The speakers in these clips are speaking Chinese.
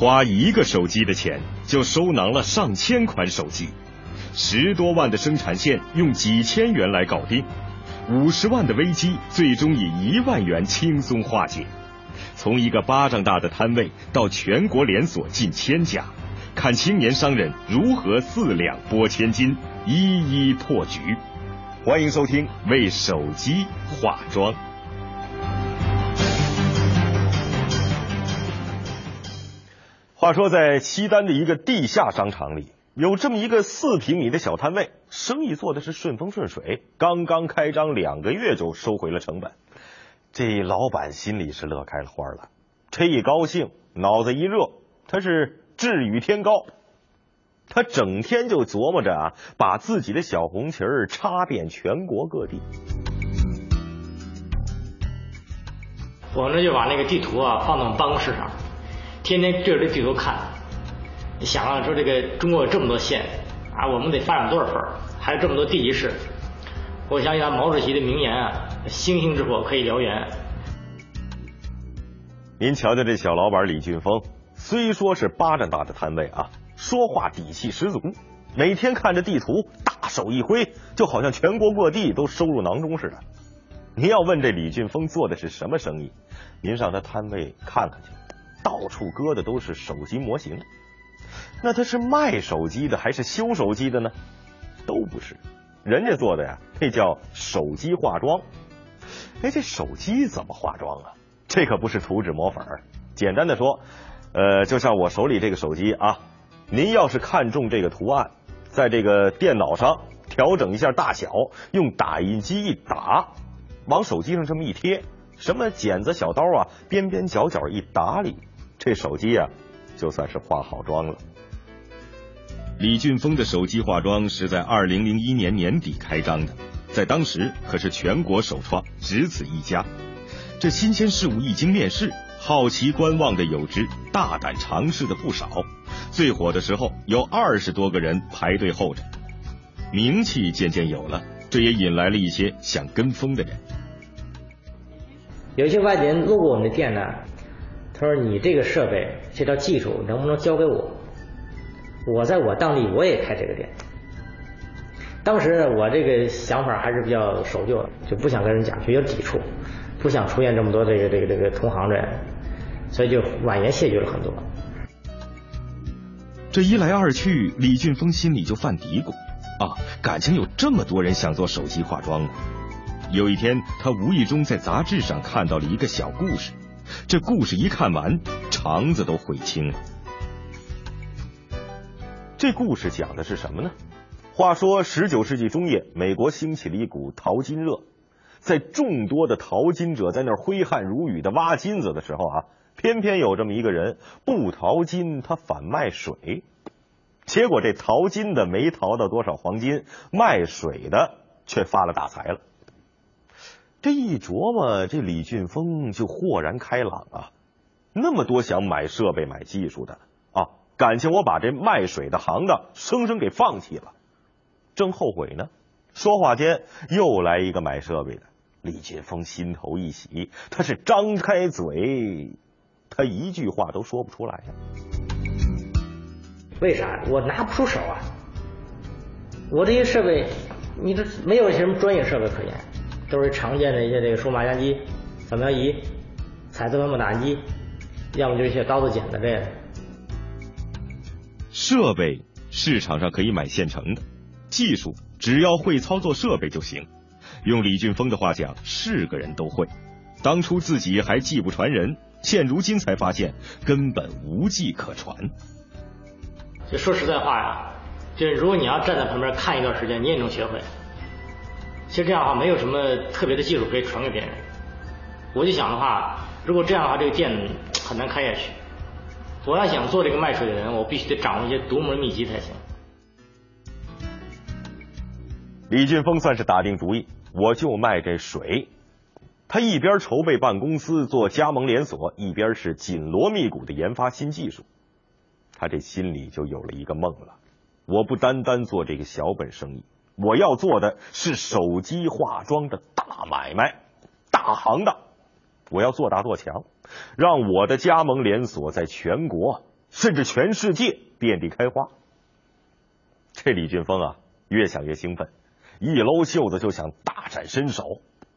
花一个手机的钱就收囊了上千款手机，十多万的生产线用几千元来搞定，五十万的危机最终以一万元轻松化解。从一个巴掌大的摊位到全国连锁近千家，看青年商人如何四两拨千斤，一一破局。欢迎收听《为手机化妆》。话说，在西单的一个地下商场里，有这么一个四平米的小摊位，生意做的是顺风顺水。刚刚开张两个月就收回了成本，这老板心里是乐开了花了。这一高兴，脑子一热，他是志与天高。他整天就琢磨着啊，把自己的小红旗儿插遍全国各地。我呢就把那个地图啊放到办公室上。天天对着这地图看，想啊，说这个中国有这么多县啊，我们得发展多少份还有这么多地级市。我想想毛主席的名言啊，“星星之火可以燎原”。您瞧瞧这小老板李俊峰，虽说是巴掌大的摊位啊，说话底气十足。每天看着地图，大手一挥，就好像全国各地都收入囊中似的。您要问这李俊峰做的是什么生意，您上他摊位看看去。到处搁的都是手机模型，那他是卖手机的还是修手机的呢？都不是，人家做的呀，那叫手机化妆。哎，这手机怎么化妆啊？这可不是图纸模粉。简单的说，呃，就像我手里这个手机啊，您要是看中这个图案，在这个电脑上调整一下大小，用打印机一打，往手机上这么一贴，什么剪子、小刀啊，边边角角一打理。这手机呀，就算是化好妆了。李俊峰的手机化妆是在二零零一年年底开张的，在当时可是全国首创，只此一家。这新鲜事物一经面世，好奇观望的有之，大胆尝试的不少。最火的时候，有二十多个人排队候着。名气渐渐有了，这也引来了一些想跟风的人。有一些外地人路过我们的店呢。他说：“你这个设备，这套技术能不能交给我？我在我当地我也开这个店。当时，我这个想法还是比较守旧，就不想跟人讲，就有抵触，不想出现这么多这个这个这个同行的人，所以就婉言谢绝了很多。这一来二去，李俊峰心里就犯嘀咕啊，感情有这么多人想做手机化妆啊。有一天，他无意中在杂志上看到了一个小故事。”这故事一看完，肠子都悔青了。这故事讲的是什么呢？话说十九世纪中叶，美国兴起了一股淘金热，在众多的淘金者在那儿挥汗如雨的挖金子的时候啊，偏偏有这么一个人不淘金，他反卖水。结果这淘金的没淘到多少黄金，卖水的却发了大财了。这一琢磨，这李俊峰就豁然开朗啊！那么多想买设备、买技术的啊，感情我把这卖水的行当生生给放弃了，正后悔呢。说话间又来一个买设备的，李俊峰心头一喜，他是张开嘴，他一句话都说不出来呀。为啥？我拿不出手啊！我这些设备，你这没有什么专业设备可言。都是常见的一些这个数码相机、扫描仪、彩色模打印机，要么就是一些刀子剪子这样的。设备市场上可以买现成的，技术只要会操作设备就行。用李俊峰的话讲，是个人都会。当初自己还技不传人，现如今才发现根本无技可传。就说实在话呀，就是如果你要站在旁边看一段时间，你也能学会。其实这样的话，没有什么特别的技术可以传给别人。我就想的话，如果这样的话，这个店很难开下去。我要想做这个卖水的人，我必须得掌握一些独门秘籍才行。李俊峰算是打定主意，我就卖这水。他一边筹备办公司做加盟连锁，一边是紧锣密鼓的研发新技术。他这心里就有了一个梦了：我不单单做这个小本生意。我要做的是手机化妆的大买卖、大行当，我要做大做强，让我的加盟连锁在全国甚至全世界遍地开花。这李俊峰啊，越想越兴奋，一搂袖子就想大展身手。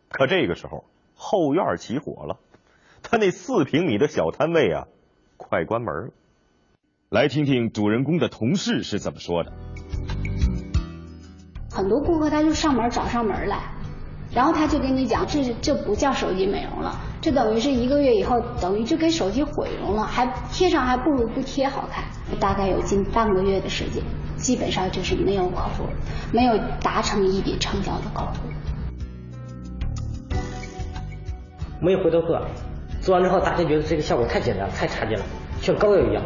可这个时候，后院起火了，他那四平米的小摊位啊，快关门了。来听听主人公的同事是怎么说的。很多顾客他就上门找上门来，然后他就跟你讲，这这不叫手机美容了，这等于是一个月以后等于就给手机毁容了，还贴上还不如不贴好看。大概有近半个月的时间，基本上就是没有客户，没有达成一笔成交的客户。没有回头客，做完之后大家觉得这个效果太简单，太差劲了，像膏药一样，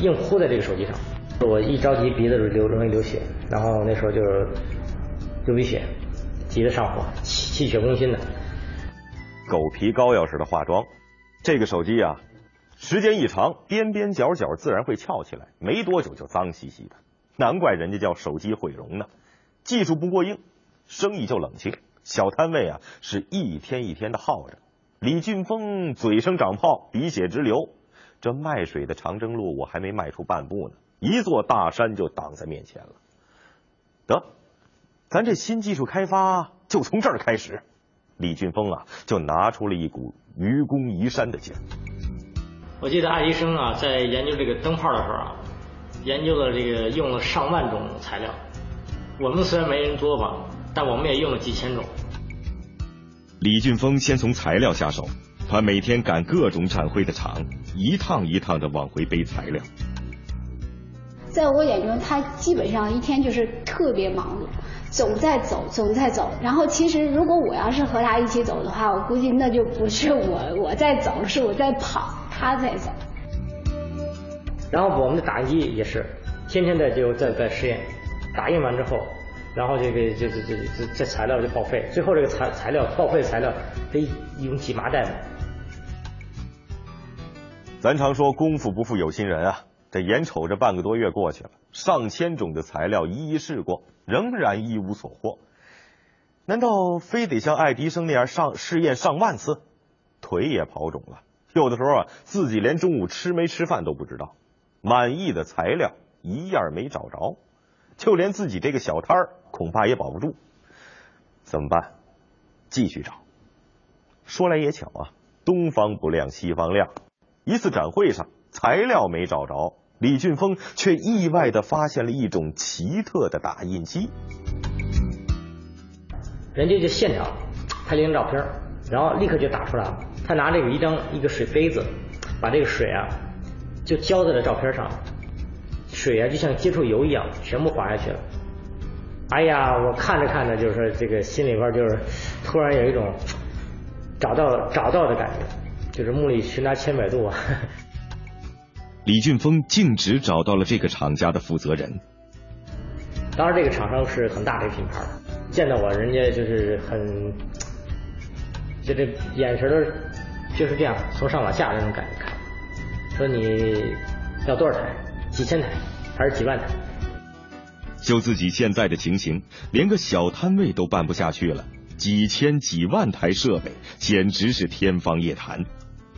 硬铺在这个手机上。我一着急鼻子就流容易流血，然后那时候就是流鼻血，急得上火，气气血攻心的。狗皮膏药似的化妆，这个手机啊，时间一长，边边角角自然会翘起来，没多久就脏兮兮的。难怪人家叫手机毁容呢。技术不过硬，生意就冷清，小摊位啊是一天一天的耗着。李俊峰嘴上长泡，鼻血直流，这卖水的长征路我还没迈出半步呢。一座大山就挡在面前了。得，咱这新技术开发就从这儿开始。李俊峰啊，就拿出了一股愚公移山的劲儿。我记得爱迪生啊，在研究这个灯泡的时候啊，研究了这个用了上万种材料。我们虽然没人作坊，但我们也用了几千种。李俊峰先从材料下手，他每天赶各种展会的场，一趟一趟的往回背材料。在我眼中，他基本上一天就是特别忙碌，总在走，总在走。然后其实如果我要是和他一起走的话，我估计那就不是我 我在走，是我在跑，他在走。然后我们的打印机也是，天天在就在在试验，打印完之后，然后这个这这这这这材料就报废，最后这个材材料报废材料得用几麻袋呢。咱常说功夫不负有心人啊。这眼瞅着半个多月过去了，上千种的材料一一试过，仍然一无所获。难道非得像爱迪生那样上试验上万次？腿也跑肿了，有的时候啊，自己连中午吃没吃饭都不知道。满意的材料一样没找着，就连自己这个小摊儿恐怕也保不住。怎么办？继续找。说来也巧啊，东方不亮西方亮，一次展会上，材料没找着。李俊峰却意外的发现了一种奇特的打印机。人家就现场拍了一张照片，然后立刻就打出来了。他拿这个一张一个水杯子，把这个水啊就浇在了照片上，水啊就像接触油一样，全部滑下去了。哎呀，我看着看着，就是这个心里边就是突然有一种找到找到的感觉，就是梦里寻他千百度啊。李俊峰径直找到了这个厂家的负责人。当然，这个厂商是很大的一个品牌，见到我，人家就是很，就这眼神儿就是这样，从上往下那种感觉看，说你要多少台？几千台还是几万台？就自己现在的情形，连个小摊位都办不下去了，几千几万台设备，简直是天方夜谭。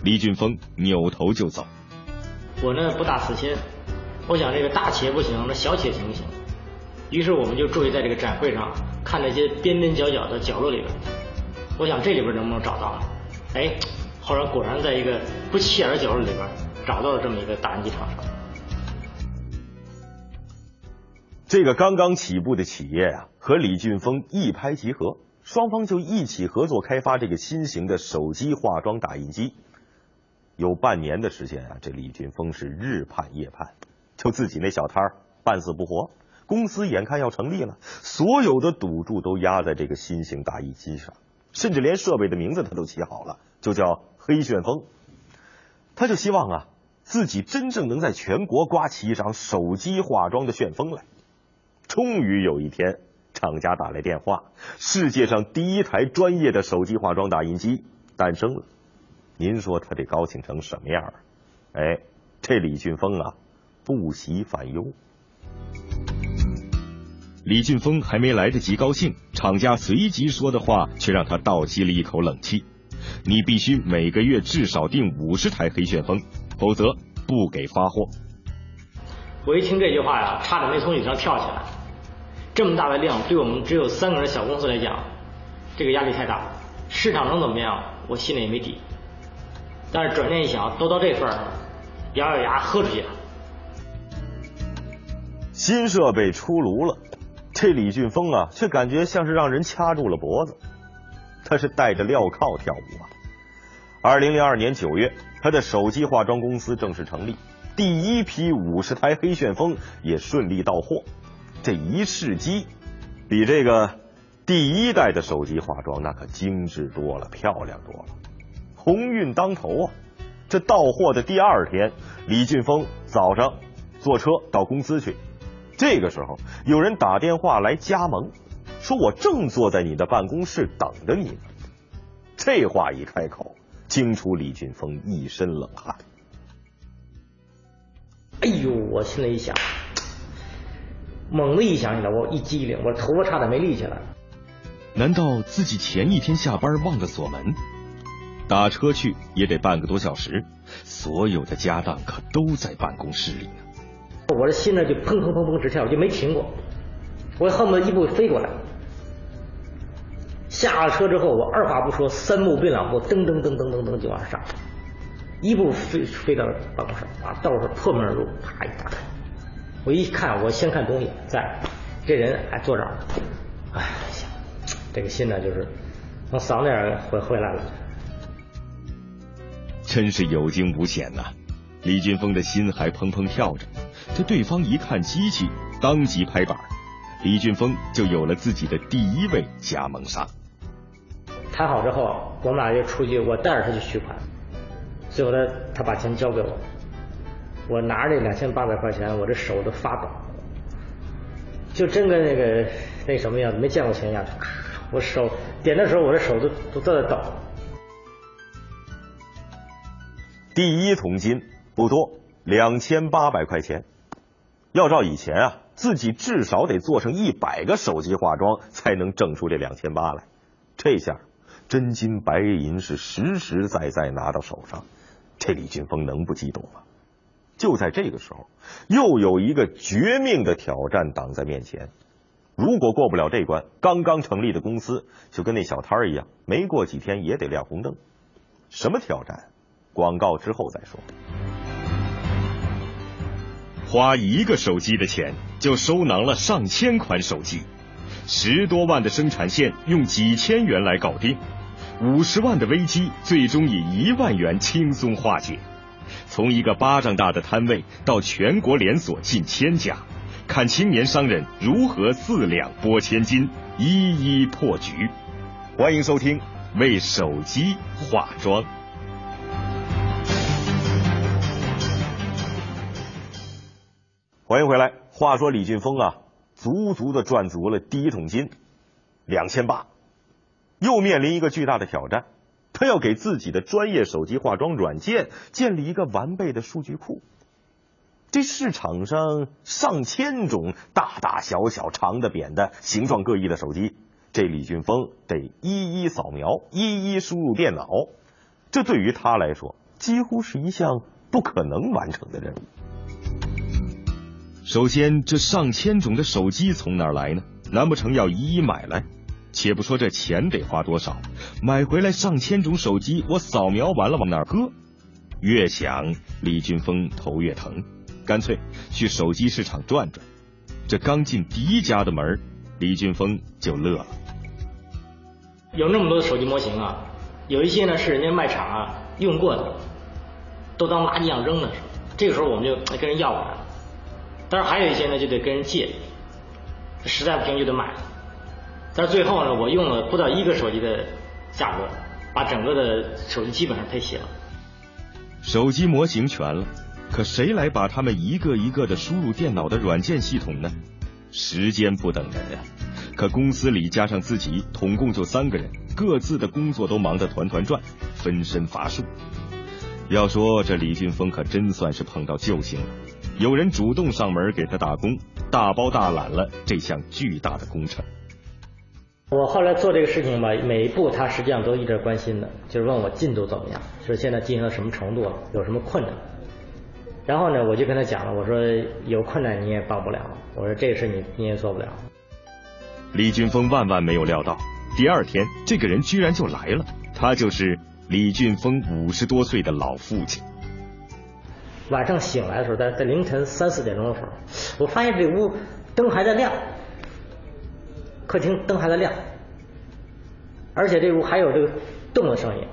李俊峰扭头就走。我呢不大死心，我想这个大企业不行，那小企业行不行？于是我们就注意在这个展会上看那些边边角角的角落里边，我想这里边能不能找到？哎，后来果然在一个不起眼的角落里边找到了这么一个打印机厂商。这个刚刚起步的企业呀，和李俊峰一拍即合，双方就一起合作开发这个新型的手机化妆打印机。有半年的时间啊，这李俊峰是日盼夜盼，就自己那小摊儿半死不活。公司眼看要成立了，所有的赌注都压在这个新型打印机上，甚至连设备的名字他都起好了，就叫黑旋风。他就希望啊，自己真正能在全国刮起一场手机化妆的旋风来。终于有一天，厂家打来电话，世界上第一台专业的手机化妆打印机诞生了。您说他得高兴成什么样？哎，这李俊峰啊，不喜反忧。李俊峰还没来得及高兴，厂家随即说的话却让他倒吸了一口冷气：你必须每个月至少订五十台黑旋风，否则不给发货。我一听这句话呀，差点没从椅子上跳起来。这么大的量，对我们只有三个人小公司来讲，这个压力太大。市场能怎么样，我心里也没底。但是转念一想，都到这份儿上了，咬咬牙喝出去了。新设备出炉了，这李俊峰啊，却感觉像是让人掐住了脖子。他是带着镣铐跳舞啊！二零零二年九月，他的手机化妆公司正式成立，第一批五十台黑旋风也顺利到货。这一试机，比这个第一代的手机化妆那可精致多了，漂亮多了，鸿运当头啊！这到货的第二天，李俊峰早上坐车到公司去，这个时候有人打电话来加盟。说我正坐在你的办公室等着你呢。这话一开口，惊出李俊峰一身冷汗。哎呦，我心里一想，猛地一想起来，我一激灵，我头发差点没立起来。难道自己前一天下班忘了锁门？打车去也得半个多小时，所有的家当可都在办公室里呢。我这心呢就砰砰砰砰直跳，我就没停过，我恨不得一步飞过来。下了车之后，我二话不说，三步并两步，噔噔噔噔噔噔就往上上，一步飞飞到办公室，把道是破门而入，啪一打开。我一看，我先看东西在，这人还坐这儿。哎，这个心呢就是从嗓子眼回回来了。真是有惊无险呐！李俊峰的心还砰砰跳着。这对方一看机器，当即拍板，李俊峰就有了自己的第一位加盟商。谈好之后，我们俩就出去，我带着他去取款。最后他他把钱交给我，我拿着这两千八百块钱，我这手都发抖，就真跟那个那什么样，没见过钱一样。我手点的时候，我这手都都在抖。第一桶金不多，两千八百块钱。要照以前啊，自己至少得做成一百个手机化妆，才能挣出这两千八来。这下。真金白银是实实在在拿到手上，这李俊峰能不激动吗？就在这个时候，又有一个绝命的挑战挡在面前。如果过不了这关，刚刚成立的公司就跟那小摊儿一样，没过几天也得亮红灯。什么挑战？广告之后再说。花一个手机的钱，就收囊了上千款手机，十多万的生产线用几千元来搞定。五十万的危机最终以一万元轻松化解，从一个巴掌大的摊位到全国连锁近千家，看青年商人如何四两拨千斤，一一破局。欢迎收听《为手机化妆》。欢迎回来。话说李俊峰啊，足足的赚足了第一桶金，两千八。又面临一个巨大的挑战，他要给自己的专业手机化妆软件建立一个完备的数据库。这市场上上千种大大小小、长的、扁的、形状各异的手机，这李俊峰得一一扫描，一一输入电脑。这对于他来说，几乎是一项不可能完成的任务。首先，这上千种的手机从哪儿来呢？难不成要一一买来？且不说这钱得花多少，买回来上千种手机，我扫描完了往哪儿搁？越想李俊峰头越疼，干脆去手机市场转转。这刚进第一家的门，李俊峰就乐了。有那么多的手机模型啊，有一些呢是人家卖场啊用过的，都当垃圾一样扔的。这个时候我们就跟人要过来，但是还有一些呢就得跟人借，实在不行就得买。但是最后呢，我用了不到一个手机的价格，把整个的手机基本上配齐了。手机模型全了，可谁来把他们一个一个的输入电脑的软件系统呢？时间不等人啊！可公司里加上自己，统共就三个人，各自的工作都忙得团团转，分身乏术。要说这李俊峰可真算是碰到救星了，有人主动上门给他打工，大包大揽了这项巨大的工程。我后来做这个事情吧，每一步他实际上都一直关心的，就是问我进度怎么样，说现在进行到什么程度了，有什么困难。然后呢，我就跟他讲了，我说有困难你也帮不了，我说这个事你你也做不了。李俊峰万万没有料到，第二天这个人居然就来了，他就是李俊峰五十多岁的老父亲。晚上醒来的时候，在在凌晨三四点钟的时候，我发现这屋灯还在亮，客厅灯还在亮，而且这屋还有这个动的声音。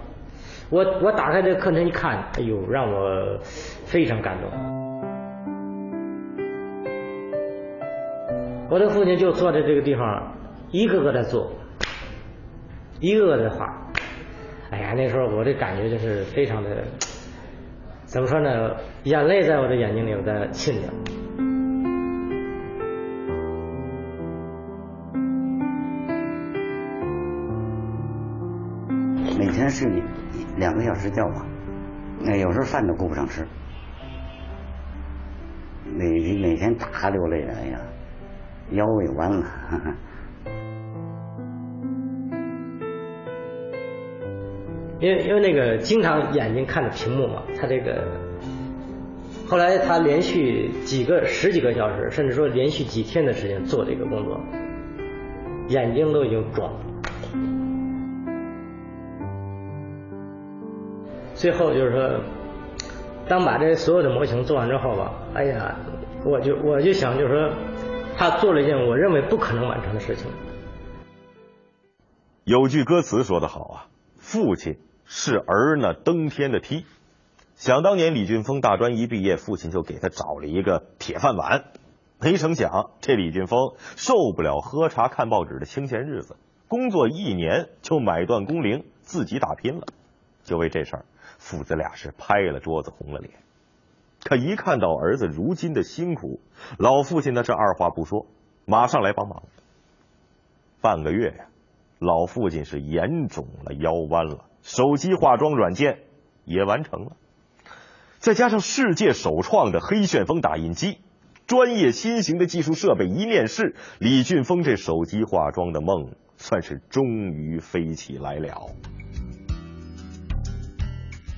我我打开这个客厅一看，哎呦，让我非常感动。我的父亲就坐在这个地方，一个个在做，一个个在画。哎呀，那时候我的感觉就是非常的，怎么说呢？眼泪在我的眼睛里我在沁着。每天睡两个小时觉吧，那有时候饭都顾不上吃，每每天大流泪，哎呀，腰也弯了。因为因为那个经常眼睛看着屏幕嘛，他这个后来他连续几个十几个小时，甚至说连续几天的时间做这个工作，眼睛都已经肿了。最后就是说，当把这所有的模型做完之后吧，哎呀，我就我就想就是说，他做了一件我认为不可能完成的事情。有句歌词说得好啊，父亲是儿呢登天的梯。想当年李俊峰大专一毕业，父亲就给他找了一个铁饭碗。没成想，这李俊峰受不了喝茶看报纸的清闲日子，工作一年就买断工龄，自己打拼了。就为这事儿。父子俩是拍了桌子红了脸，可一看到儿子如今的辛苦，老父亲那是二话不说，马上来帮忙。半个月呀，老父亲是眼肿了，腰弯了，手机化妆软件也完成了，再加上世界首创的黑旋风打印机，专业新型的技术设备一面世，李俊峰这手机化妆的梦算是终于飞起来了。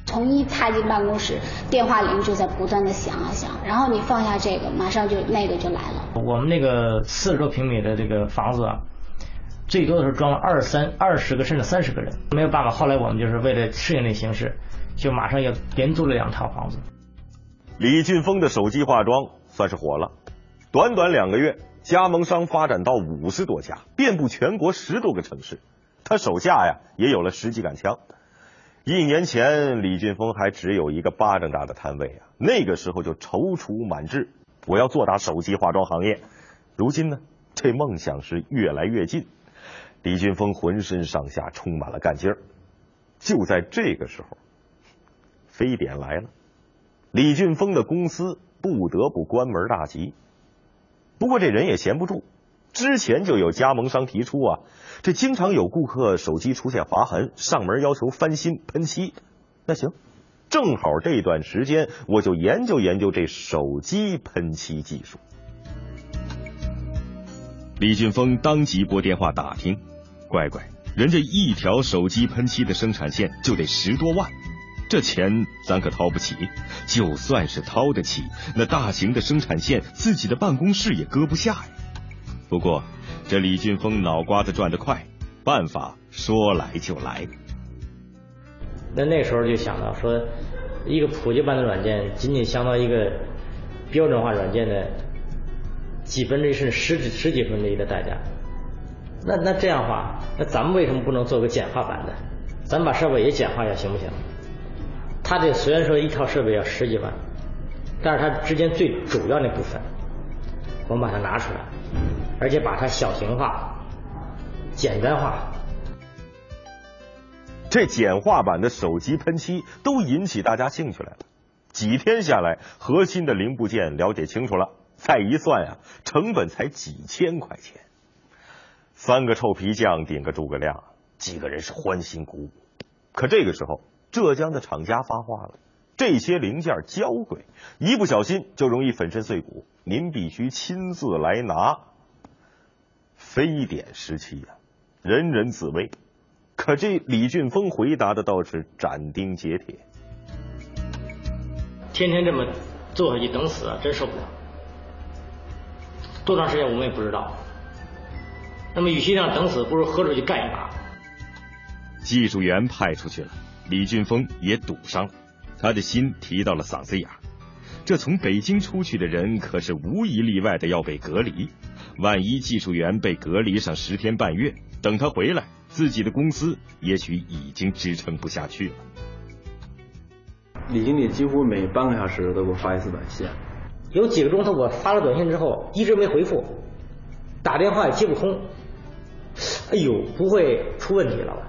从一踏进办公室，电话铃就在不断的响啊响，然后你放下这个，马上就那个就来了。我们那个四十多平米的这个房子啊，最多的时候装了二三二十个甚至三十个人，没有办法。后来我们就是为了适应那形势，就马上又连租了两套房子。李俊峰的手机化妆算是火了，短短两个月，加盟商发展到五十多家，遍布全国十多个城市，他手下呀也有了十几杆枪。一年前，李俊峰还只有一个巴掌大的摊位啊，那个时候就踌躇满志，我要做大手机化妆行业。如今呢，这梦想是越来越近，李俊峰浑身上下充满了干劲儿。就在这个时候，非典来了，李俊峰的公司不得不关门大吉。不过这人也闲不住。之前就有加盟商提出啊，这经常有顾客手机出现划痕，上门要求翻新喷漆。那行，正好这段时间我就研究研究这手机喷漆技术。李俊峰当即拨电话打听，乖乖，人家一条手机喷漆的生产线就得十多万，这钱咱可掏不起。就算是掏得起，那大型的生产线，自己的办公室也搁不下呀。不过，这李俊峰脑瓜子转得快，办法说来就来。那那时候就想到说，一个普及版的软件仅仅相当于一个标准化软件的几分之一甚至十几十几分之一的代价。那那这样的话，那咱们为什么不能做个简化版的？咱把设备也简化一下行不行？它这虽然说一套设备要十几万，但是它之间最主要那部分，我们把它拿出来。而且把它小型化、简单化。这简化版的手机喷漆都引起大家兴趣来了。几天下来，核心的零部件了解清楚了，再一算呀，成本才几千块钱。三个臭皮匠顶个诸葛亮，几个人是欢欣鼓舞。可这个时候，浙江的厂家发话了：这些零件娇贵，一不小心就容易粉身碎骨，您必须亲自来拿。非典时期呀，人人自危。可这李俊峰回答的倒是斩钉截铁。天天这么坐下去等死，真受不了。多长时间我们也不知道。那么与其这样等死，不如喝出去干一把。技术员派出去了，李俊峰也堵上了，他的心提到了嗓子眼儿。这从北京出去的人可是无一例外的要被隔离，万一技术员被隔离上十天半月，等他回来，自己的公司也许已经支撑不下去了。李经理几乎每半个小时都给我发一次短信，有几个钟头我发了短信之后一直没回复，打电话也接不通，哎呦，不会出问题了吧？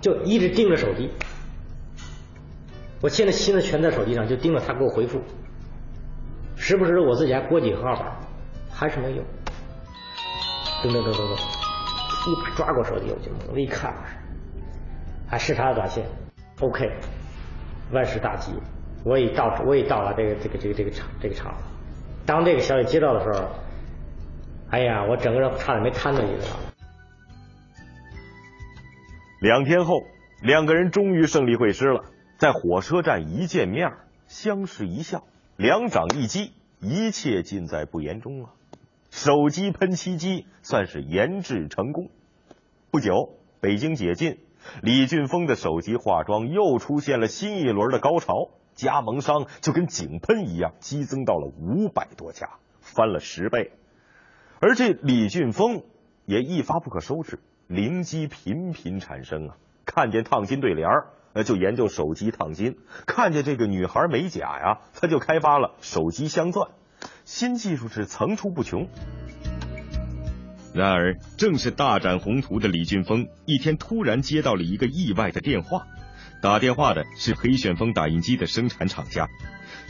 就一直盯着手机，我现在心思全在手机上，就盯着他给我回复，时不时我自己还拨几个号码，还是没有，噔噔噔噔噔，一把抓过手机，我就猛的一看，还是他的短信，OK。万事大吉，我已到，我已到了这个这个这个这个场这个场。当这个消息接到的时候，哎呀，我整个人差点没瘫在地上。两天后，两个人终于胜利会师了，在火车站一见面，相视一笑，两掌一击，一切尽在不言中啊！手机喷漆机算是研制成功。不久，北京解禁。李俊峰的手机化妆又出现了新一轮的高潮，加盟商就跟井喷一样，激增到了五百多家，翻了十倍。而这李俊峰也一发不可收拾，灵机频频产生啊！看见烫金对联儿，就研究手机烫金；看见这个女孩美甲呀，他就开发了手机镶钻。新技术是层出不穷。然而，正是大展宏图的李俊峰，一天突然接到了一个意外的电话。打电话的是黑旋风打印机的生产厂家，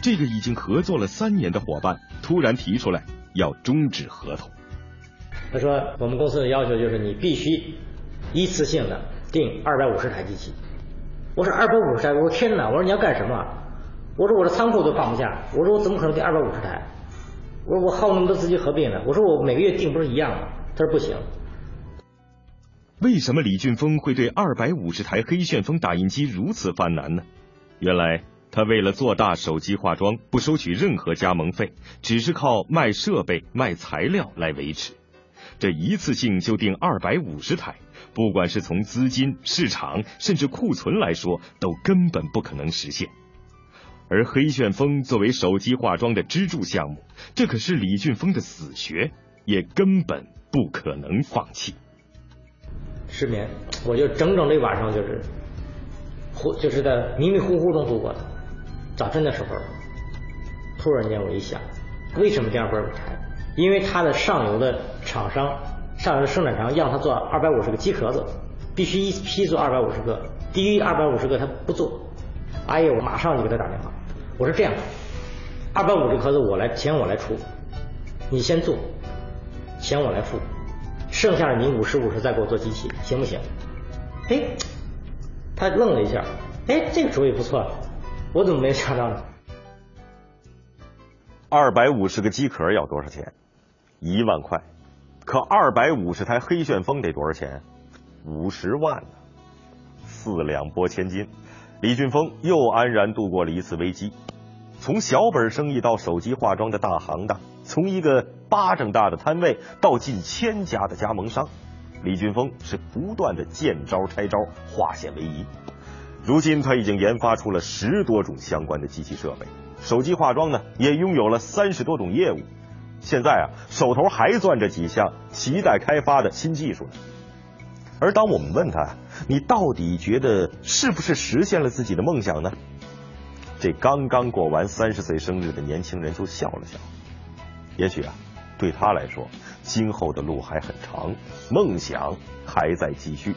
这个已经合作了三年的伙伴突然提出来要终止合同。他说：“我们公司的要求就是你必须一次性的订二百五十台机器。”我说：“二百五十台？”我说：“天哪！”我说：“你要干什么？”我说：“我的仓库都放不下。”我说：“我怎么可能订二百五十台？”我说：“我耗那么多资金合并呢？”我说：“我每个月订不是一样吗？”他说不行。为什么李俊峰会对二百五十台黑旋风打印机如此犯难呢？原来他为了做大手机化妆，不收取任何加盟费，只是靠卖设备、卖材料来维持。这一次性就订二百五十台，不管是从资金、市场，甚至库存来说，都根本不可能实现。而黑旋风作为手机化妆的支柱项目，这可是李俊峰的死穴。也根本不可能放弃。失眠，我就整整这晚上就是，糊就是在迷迷糊糊中度过的。早晨的时候，突然间我一想，为什么这样不拆？因为它的上游的厂商、上游的生产商让他做二百五十个机壳子，必须一批做二百五十个，低于二百五十个他不做。哎呀，我马上就给他打电话，我说这样，二百五十壳子我来钱我来出，你先做。钱我来付，剩下的你五十五十再给我做机器，行不行？哎，他愣了一下，哎，这个主意不错，我怎么没想到呢？二百五十个机壳要多少钱？一万块。可二百五十台黑旋风得多少钱？五十万呢。四两拨千斤，李俊峰又安然度过了一次危机。从小本生意到手机化妆的大行当。从一个巴掌大的摊位到近千家的加盟商，李俊峰是不断的见招拆招，化险为夷。如今他已经研发出了十多种相关的机器设备，手机化妆呢也拥有了三十多种业务。现在啊，手头还攥着几项亟待开发的新技术呢。而当我们问他，你到底觉得是不是实现了自己的梦想呢？这刚刚过完三十岁生日的年轻人就笑了笑。也许啊，对他来说，今后的路还很长，梦想还在继续。